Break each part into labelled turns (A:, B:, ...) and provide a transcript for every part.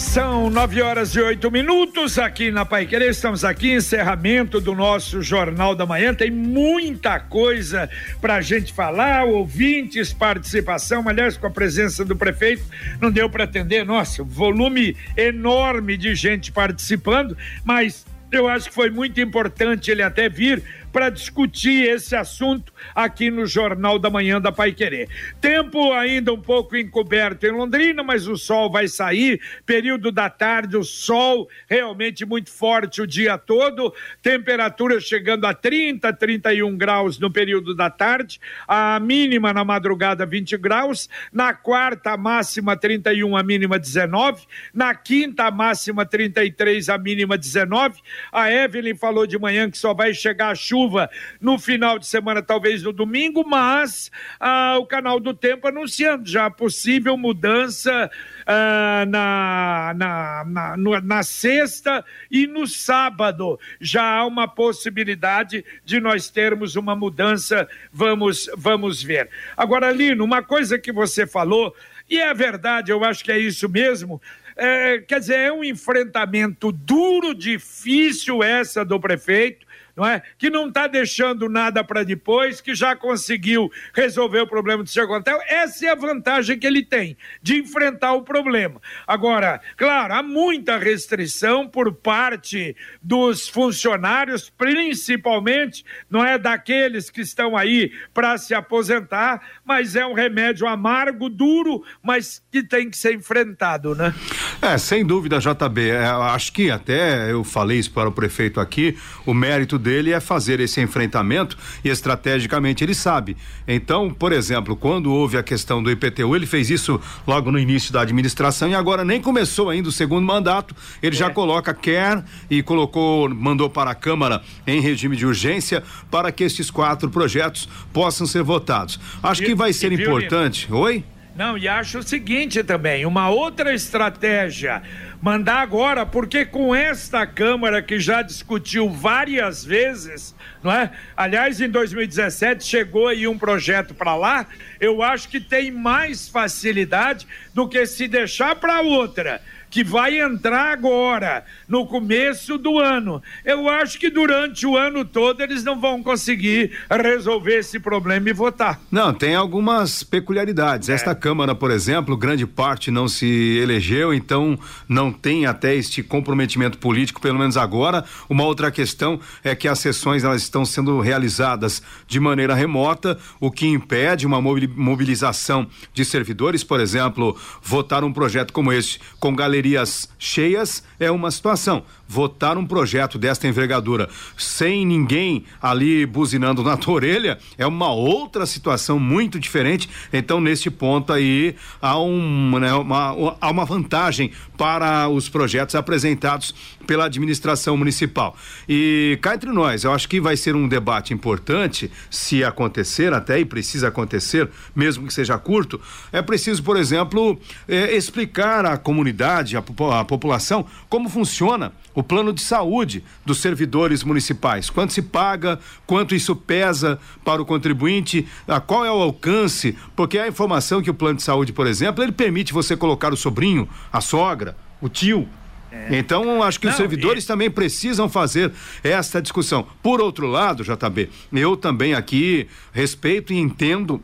A: São nove horas e oito minutos aqui na Pai Querer. Estamos aqui, encerramento do nosso Jornal da Manhã. Tem muita coisa para a gente falar, ouvintes, participação. Aliás, com a presença do prefeito, não deu para atender. Nossa, volume enorme de gente participando, mas eu acho que foi muito importante ele até vir para discutir esse assunto aqui no Jornal da Manhã da Pai Querer. Tempo ainda um pouco encoberto em Londrina, mas o sol vai sair, período da tarde, o sol realmente muito forte o dia todo, temperatura chegando a 30, 31 graus no período da tarde, a mínima na madrugada 20 graus, na quarta a máxima 31, a mínima 19, na quinta a máxima 33, a mínima 19. A Evelyn falou de manhã que só vai chegar a chuva chuva no final de semana, talvez no domingo, mas ah, o canal do tempo anunciando já a possível mudança ah, na, na, na, na sexta e no sábado. Já há uma possibilidade de nós termos uma mudança, vamos, vamos ver. Agora, Lino, uma coisa que você falou, e é verdade, eu acho que é isso mesmo. É, quer dizer, é um enfrentamento duro, difícil essa do prefeito, não é? Que não está deixando nada para depois, que já conseguiu resolver o problema do seu. Essa é a vantagem que ele tem de enfrentar o problema. Agora, claro, há muita restrição por parte dos funcionários, principalmente, não é daqueles que estão aí para se aposentar, mas é um remédio amargo, duro, mas que tem que ser enfrentado, né?
B: É, sem dúvida, JB. É, acho que até eu falei isso para o prefeito aqui, o mérito dele dele é fazer esse enfrentamento e estrategicamente ele sabe. Então, por exemplo, quando houve a questão do IPTU, ele fez isso logo no início da administração e agora nem começou ainda o segundo mandato, ele é. já coloca quer e colocou, mandou para a Câmara em regime de urgência para que esses quatro projetos possam ser votados. Acho e, que vai ser importante. Oi?
A: Não, e acho o seguinte também, uma outra estratégia mandar agora, porque com esta Câmara que já discutiu várias vezes, não é? Aliás, em 2017 chegou aí um projeto para lá, eu acho que tem mais facilidade do que se deixar para outra que vai entrar agora, no começo do ano. Eu acho que durante o ano todo eles não vão conseguir resolver esse problema e votar.
B: Não, tem algumas peculiaridades. É. Esta Câmara, por exemplo, grande parte não se elegeu, então não tem até este comprometimento político, pelo menos agora. Uma outra questão é que as sessões elas estão sendo realizadas de maneira remota, o que impede uma mobilização de servidores, por exemplo, votar um projeto como este com galeria galerias cheias é uma situação. Votar um projeto desta envergadura sem ninguém ali buzinando na tua orelha é uma outra situação muito diferente. Então, neste ponto aí, há, um, né, uma, há uma vantagem para os projetos apresentados pela administração municipal. E cá entre nós, eu acho que vai ser um debate importante, se acontecer até, e precisa acontecer, mesmo que seja curto, é preciso, por exemplo, eh, explicar à comunidade a, a população como funciona o plano de saúde dos servidores municipais. Quanto se paga, quanto isso pesa para o contribuinte, a qual é o alcance, porque a informação que o plano de saúde, por exemplo, ele permite você colocar o sobrinho, a sogra, o tio, é. Então, acho que Não, os servidores e... também precisam fazer esta discussão. Por outro lado, JB, eu também aqui respeito e entendo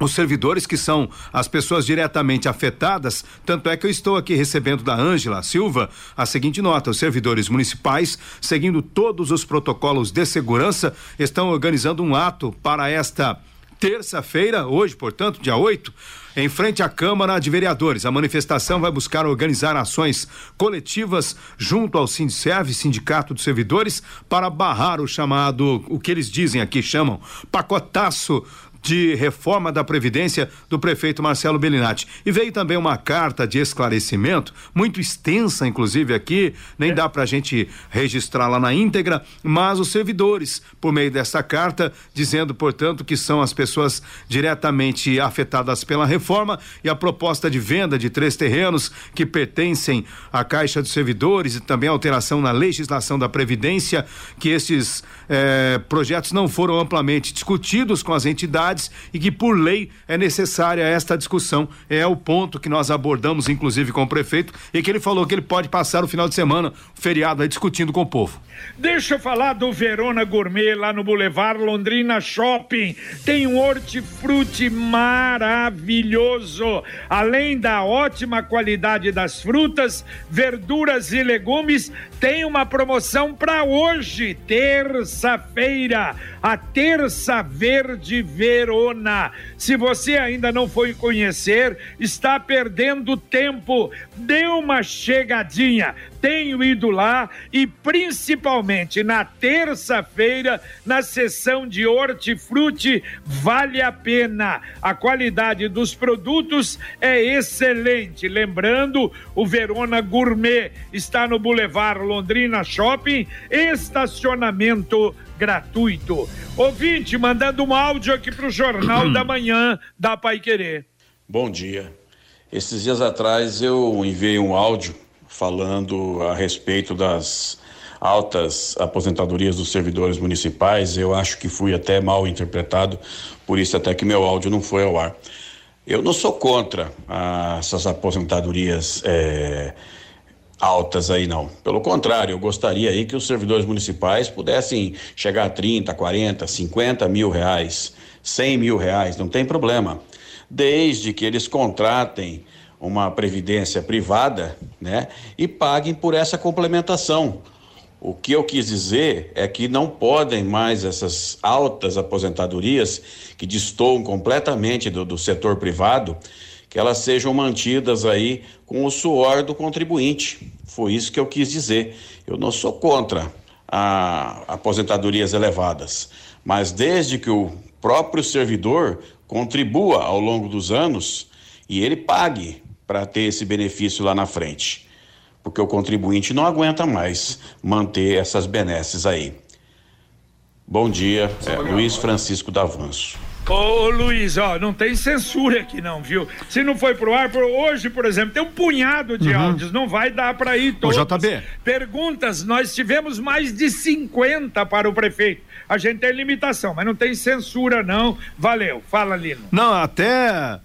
B: os servidores que são as pessoas diretamente afetadas, tanto é que eu estou aqui recebendo da Ângela Silva a seguinte nota: os servidores municipais, seguindo todos os protocolos de segurança, estão organizando um ato para esta terça-feira, hoje, portanto, dia 8, em frente à Câmara de Vereadores. A manifestação vai buscar organizar ações coletivas junto ao Sindicerv, Sindicato dos Servidores, para barrar o chamado, o que eles dizem aqui, chamam pacotaço de reforma da Previdência do prefeito Marcelo Bellinati. E veio também uma carta de esclarecimento, muito extensa, inclusive aqui, nem é. dá para a gente registrar lá na íntegra, mas os servidores, por meio dessa carta, dizendo, portanto, que são as pessoas diretamente afetadas pela reforma e a proposta de venda de três terrenos que pertencem à Caixa dos Servidores e também alteração na legislação da Previdência, que esses eh, projetos não foram amplamente discutidos com as entidades e que, por lei, é necessária esta discussão. É o ponto que nós abordamos, inclusive, com o prefeito, e que ele falou que ele pode passar o final de semana, o feriado, aí, discutindo com o povo.
A: Deixa eu falar do Verona Gourmet lá no Boulevard Londrina Shopping. Tem um hortifruti maravilhoso. Além da ótima qualidade das frutas, verduras e legumes, tem uma promoção para hoje, terça-feira, a Terça Verde Verona. Se você ainda não foi conhecer, está perdendo tempo. Dê uma chegadinha. Tenho ido lá e principalmente na terça-feira, na sessão de hortifruti, vale a pena. A qualidade dos produtos é excelente. Lembrando, o Verona Gourmet está no Boulevard Londrina Shopping, estacionamento gratuito. Ouvinte, mandando um áudio aqui para o Jornal da Manhã da Pai Querer.
C: Bom dia. Esses dias atrás eu enviei um áudio falando a respeito das altas aposentadorias dos servidores municipais. Eu acho que fui até mal interpretado, por isso até que meu áudio não foi ao ar. Eu não sou contra ah, essas aposentadorias é, altas aí, não. Pelo contrário, eu gostaria aí que os servidores municipais pudessem chegar a 30, 40, 50 mil reais, 100 mil reais, não tem problema. Desde que eles contratem uma previdência privada, né, e paguem por essa complementação. O que eu quis dizer é que não podem mais essas altas aposentadorias que destoam completamente do, do setor privado, que elas sejam mantidas aí com o suor do contribuinte. Foi isso que eu quis dizer. Eu não sou contra a aposentadorias elevadas, mas desde que o próprio servidor contribua ao longo dos anos e ele pague para ter esse benefício lá na frente. Porque o contribuinte não aguenta mais manter essas benesses aí. Bom dia, é, Luiz Francisco Davanço.
A: Ô Luiz, ó, não tem censura aqui não, viu? Se não foi pro ar, por hoje, por exemplo, tem um punhado de uhum. áudios, não vai dar para ir todos.
B: O JB.
A: Perguntas, nós tivemos mais de 50 para o prefeito. A gente tem limitação, mas não tem censura não. Valeu, fala Lino.
B: Não, até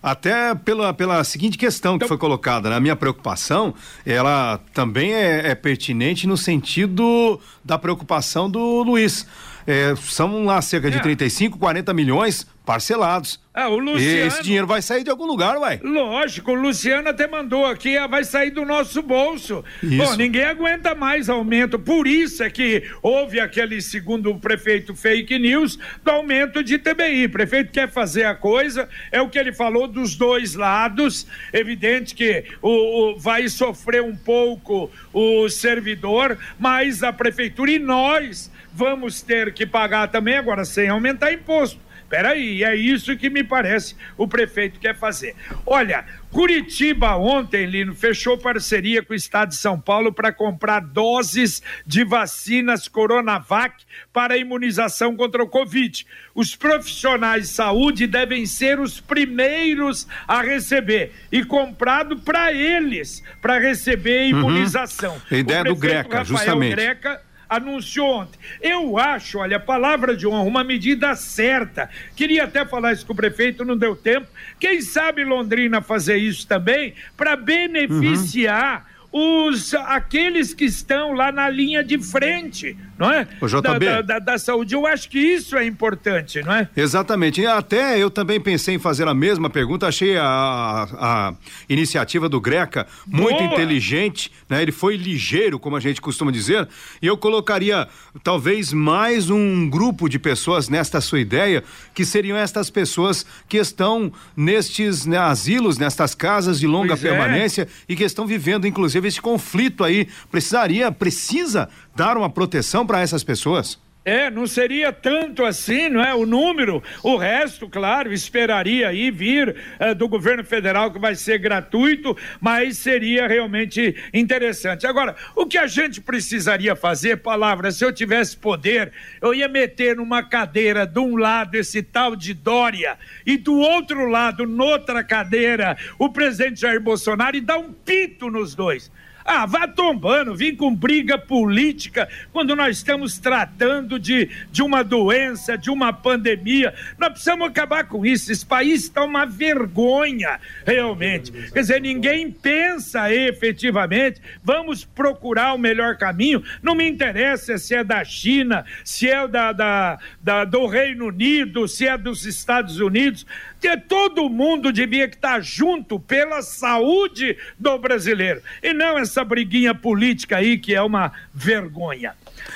B: até pela, pela seguinte questão que então... foi colocada, né? A minha preocupação, ela também é, é pertinente no sentido da preocupação do Luiz. É, são lá cerca de é. 35, 40 milhões parcelados.
A: Ah, o Luciano.
B: Esse dinheiro vai sair de algum lugar, uai.
A: Lógico, o Luciano até mandou aqui, ah, vai sair do nosso bolso. Isso. Bom, ninguém aguenta mais aumento. Por isso é que houve aquele, segundo o prefeito, fake news do aumento de TBI. O prefeito quer fazer a coisa, é o que ele falou dos dois lados. Evidente que o, o vai sofrer um pouco o servidor, mas a prefeitura e nós vamos ter que pagar também, agora sem aumentar imposto. Peraí, é isso que me parece o prefeito quer fazer. Olha, Curitiba ontem, Lino, fechou parceria com o Estado de São Paulo para comprar doses de vacinas Coronavac para a imunização contra o Covid. Os profissionais de saúde devem ser os primeiros a receber e comprado para eles, para receber a uhum. imunização.
B: Uhum. A ideia do Greca, Rafael justamente.
A: Greca anunciou ontem. Eu acho, olha, a palavra de honra, uma medida certa. Queria até falar isso com o prefeito, não deu tempo. Quem sabe Londrina fazer isso também para beneficiar. Uhum os aqueles que estão lá na linha de frente, não é?
B: O JB. Da,
A: da, da, da, saúde. Eu acho que isso é importante, não é?
B: Exatamente. E até eu também pensei em fazer a mesma pergunta. Achei a, a iniciativa do Greca muito Boa. inteligente, né? Ele foi ligeiro, como a gente costuma dizer. E eu colocaria talvez mais um grupo de pessoas nesta sua ideia, que seriam estas pessoas que estão nestes né, asilos, nestas casas de longa pois é. permanência é. e que estão vivendo, inclusive inclusive esse conflito aí precisaria, precisa dar uma proteção para essas pessoas?
A: É, não seria tanto assim, não é? O número, o resto, claro, esperaria aí vir uh, do governo federal que vai ser gratuito, mas seria realmente interessante. Agora, o que a gente precisaria fazer, palavra, se eu tivesse poder, eu ia meter numa cadeira de um lado esse tal de Dória e do outro lado, noutra cadeira, o presidente Jair Bolsonaro e dar um pito nos dois. Ah, vá tombando, vim com briga política quando nós estamos tratando de, de uma doença, de uma pandemia. Nós precisamos acabar com isso. Esse país está uma vergonha, realmente. Quer dizer, ninguém pensa efetivamente. Vamos procurar o melhor caminho. Não me interessa se é da China, se é da, da, da do Reino Unido, se é dos Estados Unidos que todo mundo devia estar junto pela saúde do brasileiro e não essa briguinha política aí que é uma vergonha.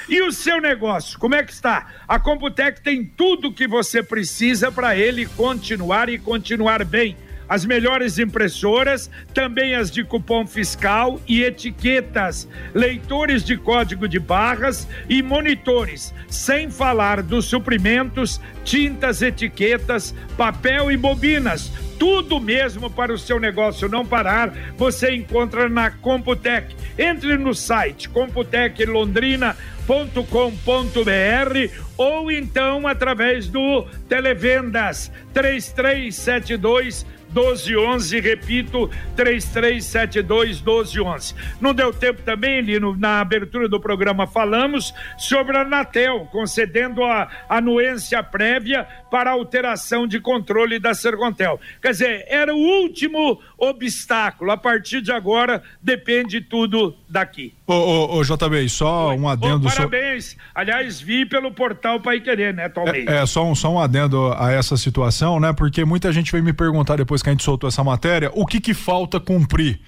A: E o seu negócio, como é que está? A Computec tem tudo que você precisa para ele continuar e continuar bem as melhores impressoras, também as de cupom fiscal e etiquetas, leitores de código de barras e monitores, sem falar dos suprimentos, tintas, etiquetas, papel e bobinas. Tudo mesmo para o seu negócio não parar, você encontra na Computec. Entre no site computeclondrina.com.br ou então através do Televendas 3372 1211, repito, 3372 1211. Não deu tempo também, Lino, na abertura do programa falamos sobre a Anatel, concedendo a anuência prévia para alteração de controle da Sercontel. Quer dizer, era o último obstáculo. A partir de agora, depende tudo daqui.
D: Ô, ô, ô JB, só Oi. um adendo.
A: Ô, parabéns. So... Aliás, vi pelo portal Pai Querer, né,
D: atualmente. É, é, só, um, só um adendo a essa situação, né? Porque muita gente veio me perguntar depois que a gente soltou essa matéria, o que que falta cumprir?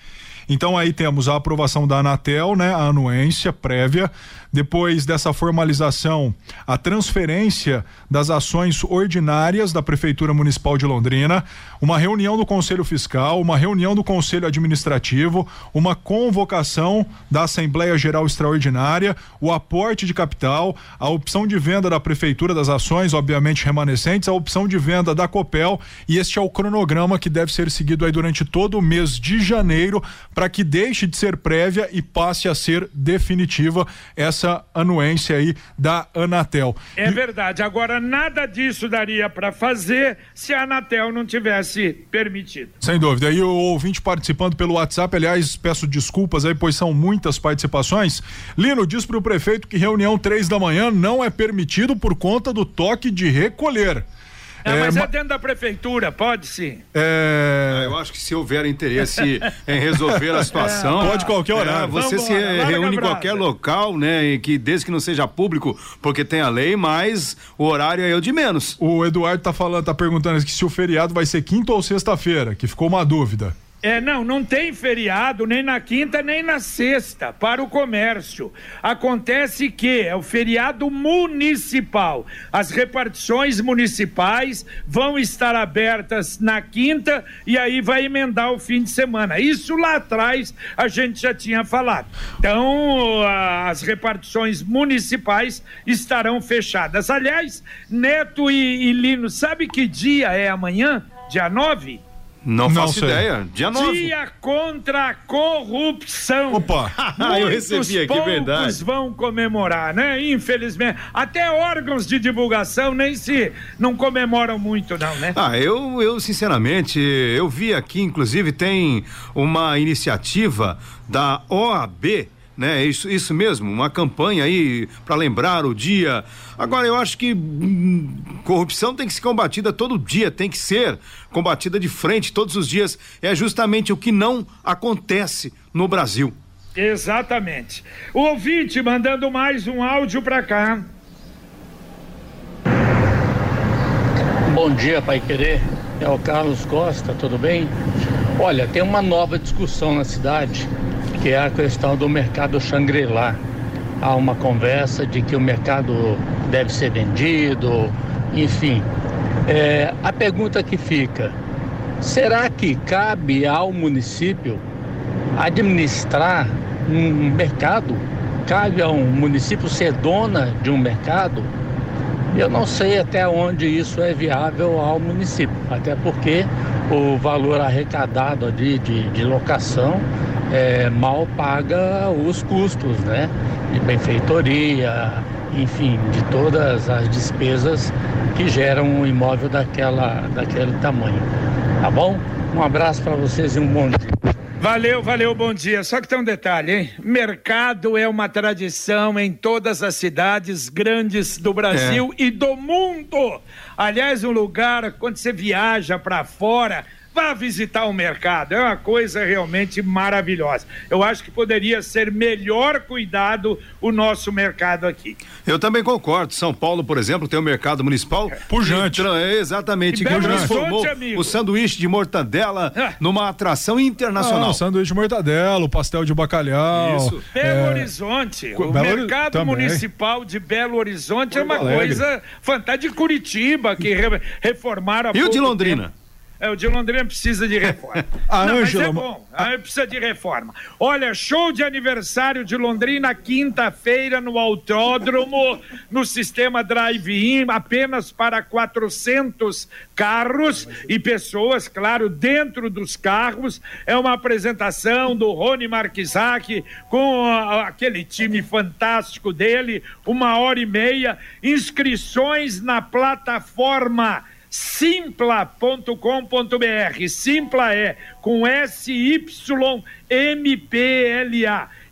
D: Então aí temos a aprovação da Anatel, né, a anuência prévia, depois dessa formalização, a transferência das ações ordinárias da Prefeitura Municipal de Londrina, uma reunião do Conselho Fiscal, uma reunião do Conselho Administrativo, uma convocação da Assembleia Geral Extraordinária, o aporte de capital, a opção de venda da Prefeitura das ações, obviamente remanescentes, a opção de venda da Copel e este é o cronograma que deve ser seguido aí durante todo o mês de janeiro para que deixe de ser prévia e passe a ser definitiva essa anuência aí da Anatel.
A: É e... verdade. Agora, nada disso daria para fazer se a Anatel não tivesse permitido.
D: Sem dúvida. E o ouvinte participando pelo WhatsApp, aliás, peço desculpas aí, pois são muitas participações. Lino diz para o prefeito que reunião três da manhã não é permitido por conta do toque de recolher.
A: É, mas é dentro da prefeitura, pode sim.
B: É... Ah, eu acho que se houver interesse em resolver a situação.
D: É, pode qualquer horário.
B: É, você se reúne em qualquer local, né? E que desde que não seja público, porque tem a lei, mas o horário é o de menos.
D: O Eduardo tá falando, tá perguntando se o feriado vai ser quinta ou sexta-feira, que ficou uma dúvida.
A: É, não, não tem feriado nem na quinta nem na sexta para o comércio. Acontece que é o feriado municipal. As repartições municipais vão estar abertas na quinta e aí vai emendar o fim de semana. Isso lá atrás a gente já tinha falado. Então, as repartições municipais estarão fechadas. Aliás, Neto e, e Lino, sabe que dia é amanhã? Dia 9?
B: Não, não faço sei. ideia.
A: Dia 9. Dia contra a corrupção.
B: Opa, eu recebi aqui, verdade.
A: vão comemorar, né? Infelizmente. Até órgãos de divulgação nem se não comemoram muito, não, né?
B: Ah, eu, eu sinceramente, eu vi aqui, inclusive, tem uma iniciativa da OAB né? Isso, isso mesmo, uma campanha aí para lembrar o dia. Agora eu acho que hum, corrupção tem que ser combatida todo dia, tem que ser combatida de frente todos os dias. É justamente o que não acontece no Brasil.
A: Exatamente. O ouvinte mandando mais um áudio para cá.
E: Bom dia, Pai Querer. É o Carlos Costa, tudo bem? Olha, tem uma nova discussão na cidade que é a questão do mercado Shangri-La. Há uma conversa de que o mercado deve ser vendido, enfim. É, a pergunta que fica: será que cabe ao município administrar um mercado cabe a um município ser dona de um mercado, eu não sei até onde isso é viável ao município, até porque o valor arrecadado de, de, de locação é, mal paga os custos, né? De benfeitoria, enfim, de todas as despesas que geram um imóvel daquela, daquele tamanho. Tá bom? Um abraço para vocês e um bom dia.
A: Valeu, valeu, bom dia. Só que tem um detalhe, hein? Mercado é uma tradição em todas as cidades grandes do Brasil é. e do mundo. Aliás, um lugar, quando você viaja para fora, Vá visitar o mercado, é uma coisa realmente maravilhosa. Eu acho que poderia ser melhor cuidado o nosso mercado aqui.
B: Eu também concordo. São Paulo, por exemplo, tem um mercado municipal
D: pujante.
B: É, exatamente, que transformou o sanduíche de mortadela ah. numa atração internacional. Ah,
D: sanduíche de mortadela, o pastel de bacalhau. Isso.
A: Belo é... Horizonte, o Belo mercado também. municipal de Belo Horizonte Porto é uma Alegre. coisa fantástica. De Curitiba, que re reformaram
B: a E o de Londrina? Tempo.
A: É, o de Londrina precisa de reforma. a Não, Angela... mas é bom, a... precisa de reforma. Olha, show de aniversário de Londrina, quinta-feira, no Autódromo, no sistema drive-in, apenas para 400 carros e pessoas, claro, dentro dos carros. É uma apresentação do Rony Marquisaki com a, aquele time fantástico dele, uma hora e meia. Inscrições na plataforma simpla.com.br. Simpla é com S-Y-M-P-L-A.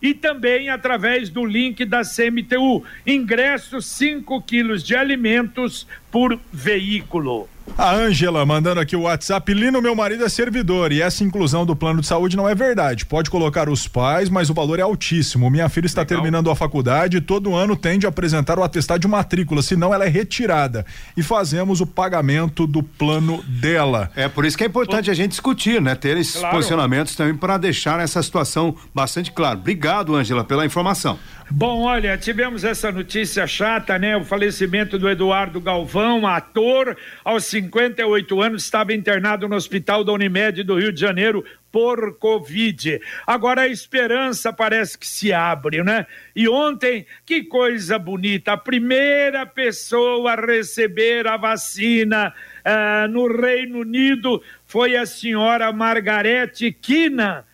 A: E também através do link da CMTU. Ingresso 5 quilos de alimentos por veículo.
D: A Ângela mandando aqui o WhatsApp. Lino, meu marido é servidor e essa inclusão do plano de saúde não é verdade. Pode colocar os pais, mas o valor é altíssimo. Minha filha está Legal. terminando a faculdade e todo ano tem de apresentar o atestado de matrícula, senão ela é retirada. E fazemos o pagamento do plano dela.
B: É por isso que é importante a gente discutir, né? Ter esses claro. posicionamentos também para deixar essa situação bastante clara. Obrigado, Ângela, pela informação.
A: Bom, olha, tivemos essa notícia chata, né? O falecimento do Eduardo Galvão, ator, aos 58 anos, estava internado no hospital da Unimed do Rio de Janeiro por Covid. Agora a esperança parece que se abre, né? E ontem, que coisa bonita, a primeira pessoa a receber a vacina uh, no Reino Unido foi a senhora Margarete Kina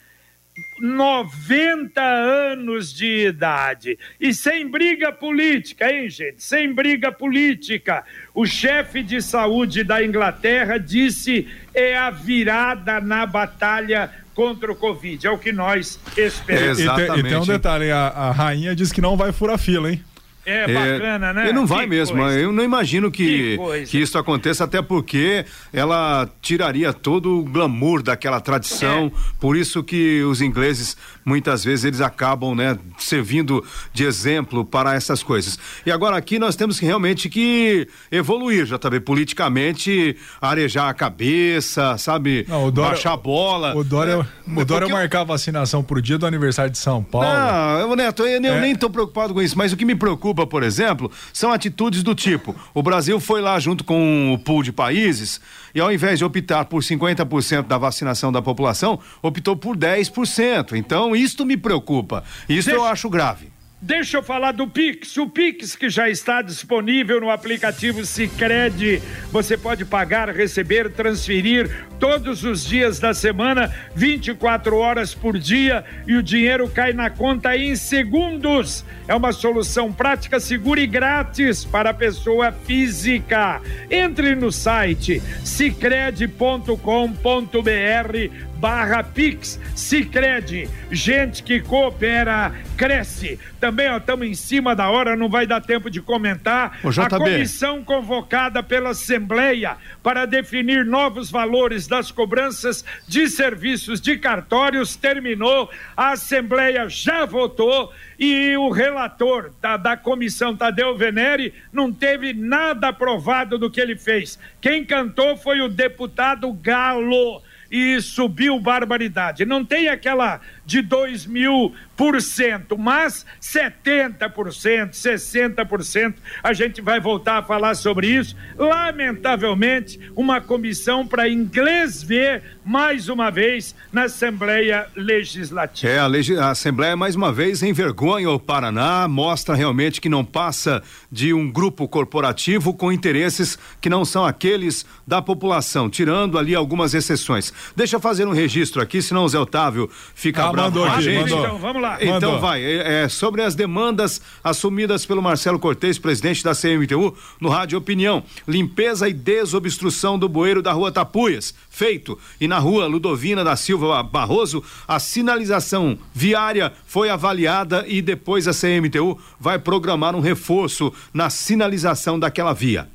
A: 90 anos de idade. E sem briga política, hein, gente? Sem briga política. O chefe de saúde da Inglaterra disse é a virada na batalha contra o Covid. É o que nós esperamos.
D: É, e, tem, e tem um detalhe: a, a rainha disse que não vai furar fila, hein?
A: É, é bacana, né?
B: E não vai que mesmo. Coisa. Eu não imagino que, que, que, isso aconteça, até porque ela tiraria todo o glamour daquela tradição. É. Por isso que os ingleses, muitas vezes, eles acabam, né, servindo de exemplo para essas coisas. E agora aqui nós temos que realmente que evoluir, já também politicamente, arejar a cabeça, sabe? Não, Dória, baixar a bola.
D: O Dória, é, o Dória marcar a vacinação pro dia do aniversário de São Paulo.
B: Não, Neto, eu, eu é. nem tô preocupado com isso, mas o que me preocupa Por exemplo, são atitudes do tipo: o Brasil foi lá junto com o pool de países e ao invés de optar por 50% da vacinação da população, optou por 10%. Então, isto me preocupa. Isso Deixa... eu acho grave.
A: Deixa eu falar do Pix. O Pix que já está disponível no aplicativo Sicredi. Você pode pagar, receber, transferir todos os dias da semana, 24 horas por dia e o dinheiro cai na conta em segundos. É uma solução prática, segura e grátis para a pessoa física. Entre no site sicredi.com.br barra Pix Sicredi. Gente que coopera, cresce. Também estamos em cima da hora, não vai dar tempo de comentar. A comissão convocada pela Assembleia para definir novos valores das cobranças de serviços de cartórios terminou. A Assembleia já votou e o relator da, da comissão, Tadeu Venere, não teve nada aprovado do que ele fez. Quem cantou foi o deputado Galo e subiu barbaridade. Não tem aquela de 2 mil por cento, mas 70%, 60%, a gente vai voltar a falar sobre isso. Lamentavelmente, uma comissão para inglês ver mais uma vez na Assembleia Legislativa.
B: É, a, leg a Assembleia mais uma vez envergonha o Paraná, mostra realmente que não passa de um grupo corporativo com interesses que não são aqueles da população, tirando ali algumas exceções. Deixa eu fazer um registro aqui, senão o Zé Otávio fica ah, bravo com a gente.
A: Então, vamos lá.
B: Então mandou. vai, é, é, sobre as demandas assumidas pelo Marcelo Cortes, presidente da CMTU, no Rádio Opinião. Limpeza e desobstrução do bueiro da rua Tapuias, feito. E na rua Ludovina da Silva Barroso, a sinalização viária foi avaliada e depois a CMTU vai programar um reforço na sinalização daquela via.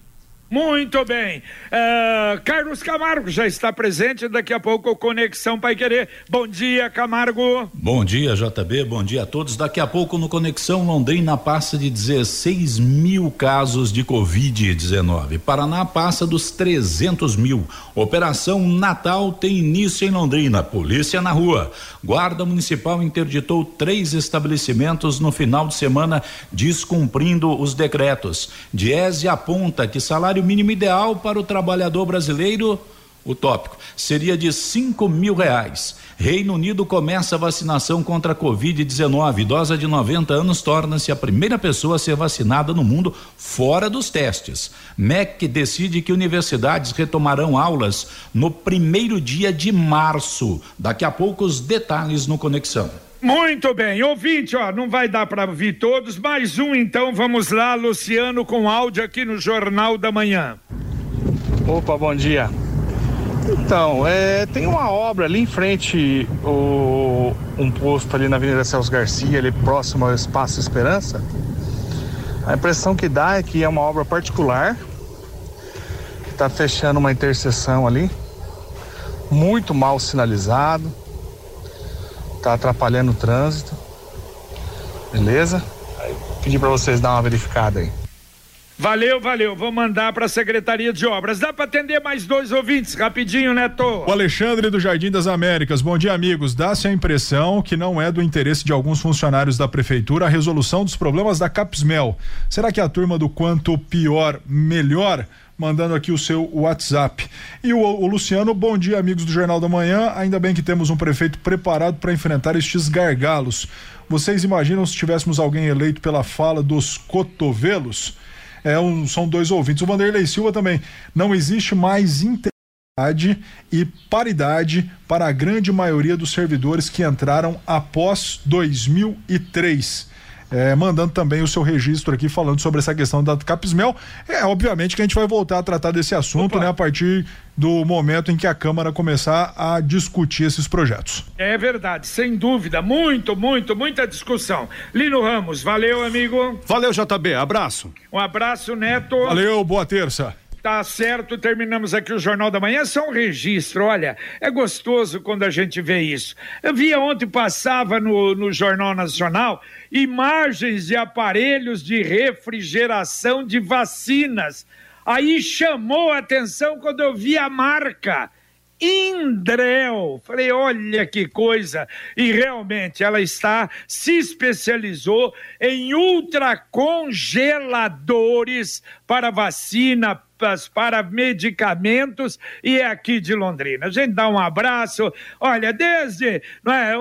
A: Muito bem. Uh, Carlos Camargo já está presente. Daqui a pouco Conexão Pai Querer. Bom dia, Camargo.
F: Bom dia, JB. Bom dia a todos. Daqui a pouco no Conexão Londrina passa de 16 mil casos de Covid-19. Paraná passa dos 300 mil. Operação Natal tem início em Londrina. Polícia na rua. Guarda Municipal interditou três estabelecimentos no final de semana, descumprindo os decretos. Diese aponta que salário mínimo ideal para o trabalhador brasileiro, o tópico, seria de cinco mil reais. Reino Unido começa a vacinação contra a Covid-19. Idosa de 90 anos torna-se a primeira pessoa a ser vacinada no mundo fora dos testes. MEC decide que universidades retomarão aulas no primeiro dia de março. Daqui a pouco os detalhes no Conexão.
A: Muito bem, ouvinte, ó, não vai dar para ouvir todos, mais um então, vamos lá, Luciano, com áudio aqui no Jornal da Manhã.
G: Opa, bom dia. Então, é, tem uma obra ali em frente, o, um posto ali na Avenida Celso Garcia, ali próximo ao Espaço Esperança. A impressão que dá é que é uma obra particular, que está fechando uma interseção ali, muito mal sinalizado tá atrapalhando o trânsito. Beleza? Pedi para vocês dar uma verificada aí.
A: Valeu, valeu. Vou mandar para a Secretaria de Obras. Dá para atender mais dois ouvintes, rapidinho, Neto.
D: O Alexandre do Jardim das Américas. Bom dia, amigos. Dá-se a impressão que não é do interesse de alguns funcionários da prefeitura a resolução dos problemas da Capsmel. Será que a turma do quanto pior, melhor? mandando aqui o seu WhatsApp. E o, o, Luciano, bom dia, amigos do Jornal da Manhã. Ainda bem que temos um prefeito preparado para enfrentar estes gargalos. Vocês imaginam se tivéssemos alguém eleito pela fala dos cotovelos? É um, são dois ouvintes. O Vanderlei Silva também. Não existe mais integridade e paridade para a grande maioria dos servidores que entraram após 2003 é, mandando também o seu registro aqui falando sobre essa questão da Capismel. É, obviamente que a gente vai voltar a tratar desse assunto, Opa. né, a partir do momento em que a Câmara começar a discutir esses projetos.
A: É verdade, sem dúvida, muito, muito, muita discussão. Lino Ramos, valeu, amigo.
B: Valeu, JB, abraço.
A: Um abraço, Neto.
D: Valeu, boa terça.
A: Tá certo, terminamos aqui o Jornal da Manhã, só um registro, olha, é gostoso quando a gente vê isso. Eu via ontem, passava no, no Jornal Nacional, imagens de aparelhos de refrigeração de vacinas. Aí chamou a atenção quando eu vi a marca. Indrel. Falei, olha que coisa. E realmente ela está, se especializou em ultracongeladores para vacina, para medicamentos e é aqui de Londrina. A gente dá um abraço, olha, desde não é,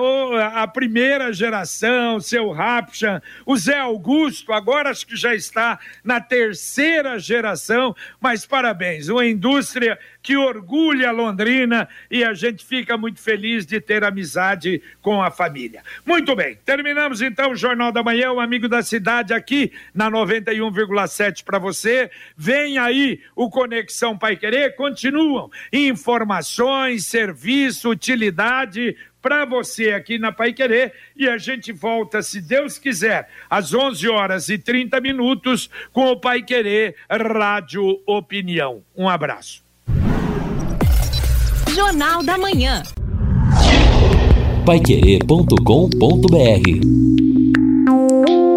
A: a primeira geração, seu Rapchan, o Zé Augusto, agora acho que já está na terceira geração, mas parabéns, uma indústria que orgulha Londrina e a gente fica muito feliz de ter amizade com a família. Muito bem, terminamos então o Jornal da Manhã, o amigo da cidade aqui na 91,7 para você. Vem aí o Conexão Pai Querer, continuam informações, serviço, utilidade para você aqui na Pai Querer e a gente volta, se Deus quiser, às 11 horas e 30 minutos com o Pai Querer Rádio Opinião. Um abraço.
H: Jornal da Manhã. Paiquerê.com.br